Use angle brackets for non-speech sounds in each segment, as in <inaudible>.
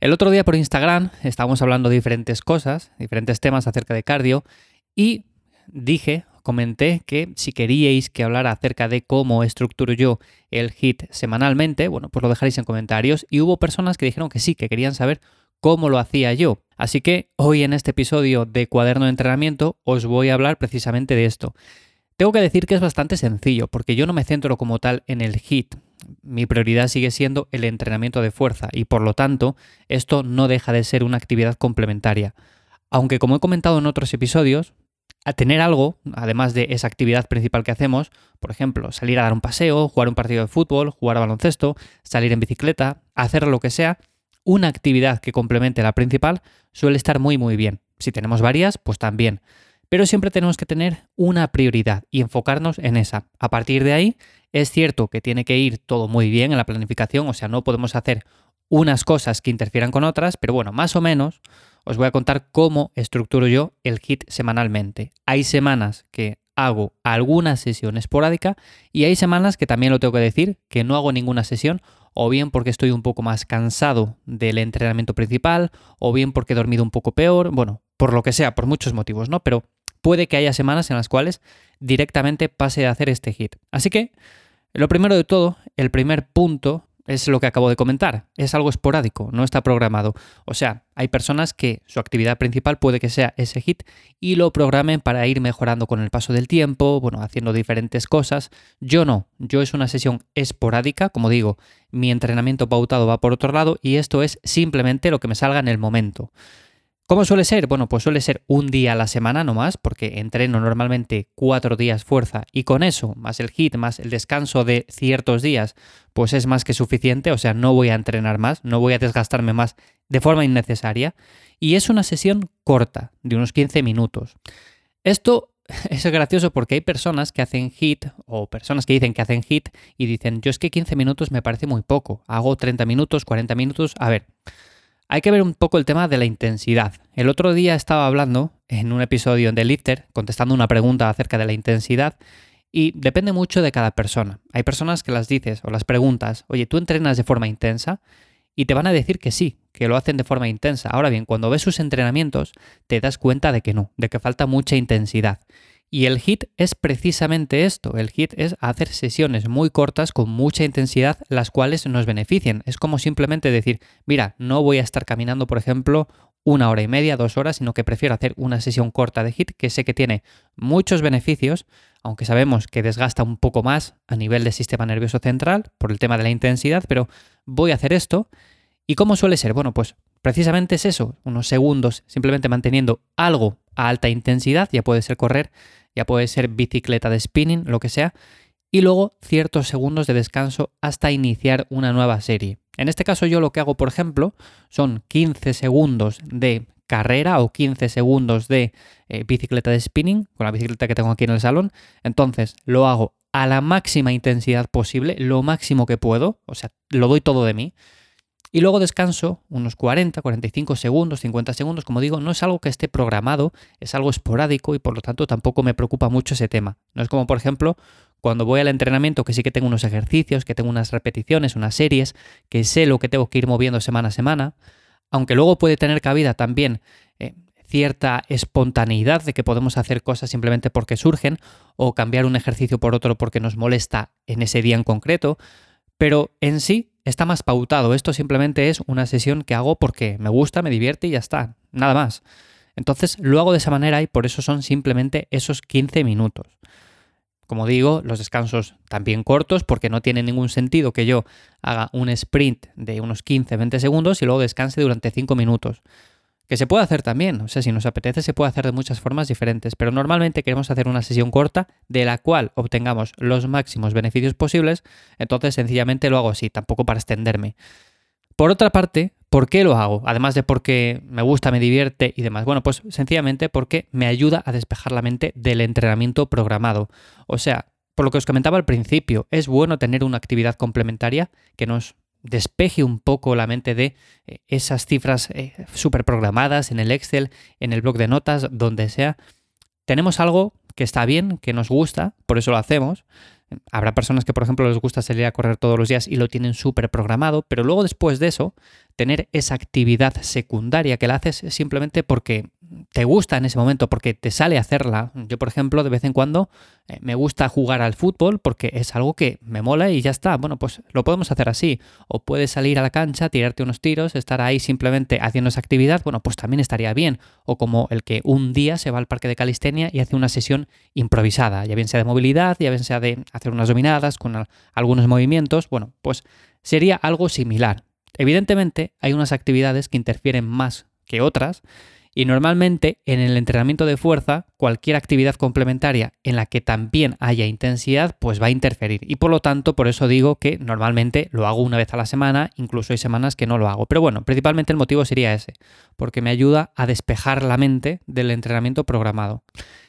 El otro día por Instagram estábamos hablando de diferentes cosas, diferentes temas acerca de cardio y dije, comenté que si queríais que hablara acerca de cómo estructuro yo el HIT semanalmente, bueno, pues lo dejaréis en comentarios y hubo personas que dijeron que sí, que querían saber cómo lo hacía yo. Así que hoy en este episodio de Cuaderno de Entrenamiento os voy a hablar precisamente de esto. Tengo que decir que es bastante sencillo, porque yo no me centro como tal en el HIT, mi prioridad sigue siendo el entrenamiento de fuerza y por lo tanto esto no deja de ser una actividad complementaria. Aunque como he comentado en otros episodios, a tener algo, además de esa actividad principal que hacemos, por ejemplo, salir a dar un paseo, jugar un partido de fútbol, jugar a baloncesto, salir en bicicleta, hacer lo que sea, una actividad que complemente la principal suele estar muy muy bien. Si tenemos varias, pues también. Pero siempre tenemos que tener una prioridad y enfocarnos en esa. A partir de ahí, es cierto que tiene que ir todo muy bien en la planificación, o sea, no podemos hacer unas cosas que interfieran con otras, pero bueno, más o menos os voy a contar cómo estructuro yo el HIT semanalmente. Hay semanas que hago alguna sesión esporádica y hay semanas que también lo tengo que decir, que no hago ninguna sesión, o bien porque estoy un poco más cansado del entrenamiento principal, o bien porque he dormido un poco peor, bueno, por lo que sea, por muchos motivos, ¿no? Pero puede que haya semanas en las cuales directamente pase a hacer este hit. Así que, lo primero de todo, el primer punto es lo que acabo de comentar. Es algo esporádico, no está programado. O sea, hay personas que su actividad principal puede que sea ese hit y lo programen para ir mejorando con el paso del tiempo, bueno, haciendo diferentes cosas. Yo no, yo es una sesión esporádica, como digo, mi entrenamiento pautado va por otro lado y esto es simplemente lo que me salga en el momento. ¿Cómo suele ser? Bueno, pues suele ser un día a la semana nomás, porque entreno normalmente cuatro días fuerza y con eso, más el hit, más el descanso de ciertos días, pues es más que suficiente, o sea, no voy a entrenar más, no voy a desgastarme más de forma innecesaria. Y es una sesión corta, de unos 15 minutos. Esto <laughs> es gracioso porque hay personas que hacen hit o personas que dicen que hacen hit y dicen, yo es que 15 minutos me parece muy poco, hago 30 minutos, 40 minutos, a ver. Hay que ver un poco el tema de la intensidad. El otro día estaba hablando en un episodio de Lifter, contestando una pregunta acerca de la intensidad, y depende mucho de cada persona. Hay personas que las dices o las preguntas, oye, ¿tú entrenas de forma intensa? Y te van a decir que sí, que lo hacen de forma intensa. Ahora bien, cuando ves sus entrenamientos, te das cuenta de que no, de que falta mucha intensidad. Y el HIT es precisamente esto. El HIT es hacer sesiones muy cortas con mucha intensidad, las cuales nos beneficien. Es como simplemente decir, mira, no voy a estar caminando, por ejemplo, una hora y media, dos horas, sino que prefiero hacer una sesión corta de HIT que sé que tiene muchos beneficios, aunque sabemos que desgasta un poco más a nivel del sistema nervioso central por el tema de la intensidad, pero voy a hacer esto. ¿Y cómo suele ser? Bueno, pues precisamente es eso, unos segundos simplemente manteniendo algo a alta intensidad, ya puede ser correr, ya puede ser bicicleta de spinning, lo que sea, y luego ciertos segundos de descanso hasta iniciar una nueva serie. En este caso yo lo que hago, por ejemplo, son 15 segundos de carrera o 15 segundos de eh, bicicleta de spinning, con la bicicleta que tengo aquí en el salón. Entonces lo hago a la máxima intensidad posible, lo máximo que puedo, o sea, lo doy todo de mí. Y luego descanso unos 40, 45 segundos, 50 segundos, como digo, no es algo que esté programado, es algo esporádico y por lo tanto tampoco me preocupa mucho ese tema. No es como, por ejemplo, cuando voy al entrenamiento que sí que tengo unos ejercicios, que tengo unas repeticiones, unas series, que sé lo que tengo que ir moviendo semana a semana, aunque luego puede tener cabida también eh, cierta espontaneidad de que podemos hacer cosas simplemente porque surgen o cambiar un ejercicio por otro porque nos molesta en ese día en concreto, pero en sí está más pautado. Esto simplemente es una sesión que hago porque me gusta, me divierte y ya está, nada más. Entonces lo hago de esa manera y por eso son simplemente esos 15 minutos. Como digo, los descansos también cortos porque no tiene ningún sentido que yo haga un sprint de unos 15-20 segundos y luego descanse durante 5 minutos. Que se puede hacer también, o sea, si nos apetece se puede hacer de muchas formas diferentes, pero normalmente queremos hacer una sesión corta de la cual obtengamos los máximos beneficios posibles, entonces sencillamente lo hago así, tampoco para extenderme. Por otra parte, ¿por qué lo hago? Además de porque me gusta, me divierte y demás. Bueno, pues sencillamente porque me ayuda a despejar la mente del entrenamiento programado. O sea, por lo que os comentaba al principio, es bueno tener una actividad complementaria que nos despeje un poco la mente de eh, esas cifras eh, súper programadas en el Excel, en el blog de notas, donde sea. Tenemos algo que está bien, que nos gusta, por eso lo hacemos. Habrá personas que, por ejemplo, les gusta salir a correr todos los días y lo tienen súper programado, pero luego después de eso tener esa actividad secundaria que la haces simplemente porque te gusta en ese momento, porque te sale hacerla. Yo, por ejemplo, de vez en cuando eh, me gusta jugar al fútbol porque es algo que me mola y ya está. Bueno, pues lo podemos hacer así. O puedes salir a la cancha, tirarte unos tiros, estar ahí simplemente haciendo esa actividad, bueno, pues también estaría bien. O como el que un día se va al parque de calistenia y hace una sesión improvisada, ya bien sea de movilidad, ya bien sea de hacer unas dominadas con algunos movimientos, bueno, pues sería algo similar. Evidentemente hay unas actividades que interfieren más que otras y normalmente en el entrenamiento de fuerza, cualquier actividad complementaria en la que también haya intensidad, pues va a interferir. Y por lo tanto, por eso digo que normalmente lo hago una vez a la semana, incluso hay semanas que no lo hago. Pero bueno, principalmente el motivo sería ese, porque me ayuda a despejar la mente del entrenamiento programado.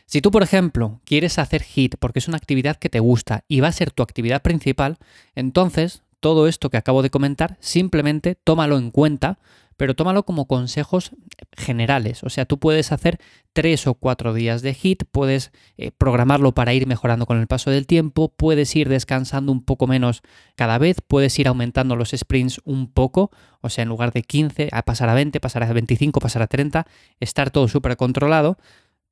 Si tú, por ejemplo, quieres hacer HIT porque es una actividad que te gusta y va a ser tu actividad principal, entonces todo esto que acabo de comentar simplemente tómalo en cuenta pero tómalo como consejos generales. O sea, tú puedes hacer tres o cuatro días de hit, puedes eh, programarlo para ir mejorando con el paso del tiempo, puedes ir descansando un poco menos cada vez, puedes ir aumentando los sprints un poco, o sea, en lugar de 15, a pasar a 20, pasar a 25, pasar a 30, estar todo súper controlado.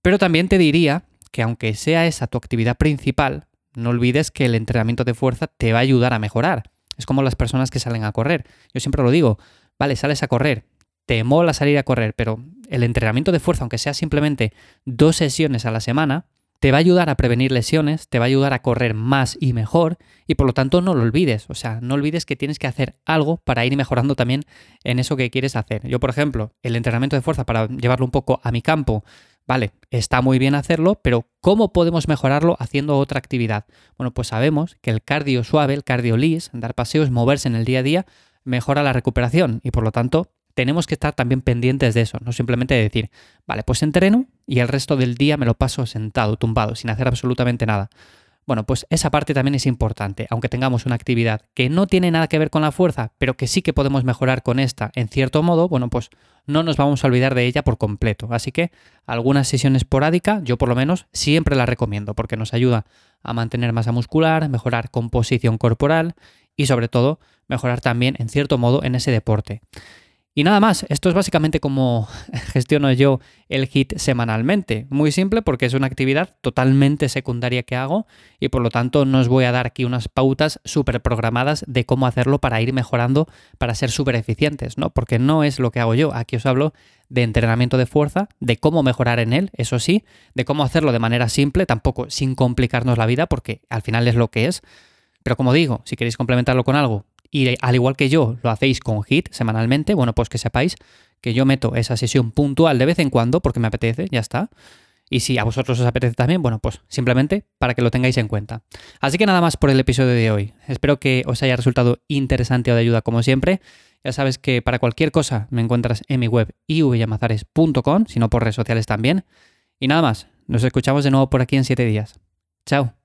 Pero también te diría que aunque sea esa tu actividad principal, no olvides que el entrenamiento de fuerza te va a ayudar a mejorar. Es como las personas que salen a correr. Yo siempre lo digo, vale, sales a correr, te mola salir a correr, pero el entrenamiento de fuerza, aunque sea simplemente dos sesiones a la semana, te va a ayudar a prevenir lesiones, te va a ayudar a correr más y mejor y por lo tanto no lo olvides, o sea, no olvides que tienes que hacer algo para ir mejorando también en eso que quieres hacer. Yo, por ejemplo, el entrenamiento de fuerza para llevarlo un poco a mi campo, vale, está muy bien hacerlo, pero ¿cómo podemos mejorarlo haciendo otra actividad? Bueno, pues sabemos que el cardio suave, el cardio lis, dar paseos, moverse en el día a día, mejora la recuperación y por lo tanto tenemos que estar también pendientes de eso, no simplemente decir, vale, pues entreno y el resto del día me lo paso sentado, tumbado, sin hacer absolutamente nada. Bueno, pues esa parte también es importante, aunque tengamos una actividad que no tiene nada que ver con la fuerza, pero que sí que podemos mejorar con esta en cierto modo, bueno, pues no nos vamos a olvidar de ella por completo. Así que alguna sesión esporádica, yo por lo menos siempre la recomiendo, porque nos ayuda a mantener masa muscular, mejorar composición corporal y sobre todo mejorar también en cierto modo en ese deporte. Y nada más, esto es básicamente como <laughs> gestiono yo el HIT semanalmente. Muy simple porque es una actividad totalmente secundaria que hago y por lo tanto no os voy a dar aquí unas pautas súper programadas de cómo hacerlo para ir mejorando, para ser súper eficientes, ¿no? Porque no es lo que hago yo. Aquí os hablo de entrenamiento de fuerza, de cómo mejorar en él, eso sí, de cómo hacerlo de manera simple, tampoco sin complicarnos la vida porque al final es lo que es. Pero como digo, si queréis complementarlo con algo y al igual que yo lo hacéis con HIT semanalmente, bueno, pues que sepáis que yo meto esa sesión puntual de vez en cuando porque me apetece, ya está. Y si a vosotros os apetece también, bueno, pues simplemente para que lo tengáis en cuenta. Así que nada más por el episodio de hoy. Espero que os haya resultado interesante o de ayuda como siempre. Ya sabes que para cualquier cosa me encuentras en mi web ivyamazares.com, si no por redes sociales también. Y nada más, nos escuchamos de nuevo por aquí en siete días. Chao.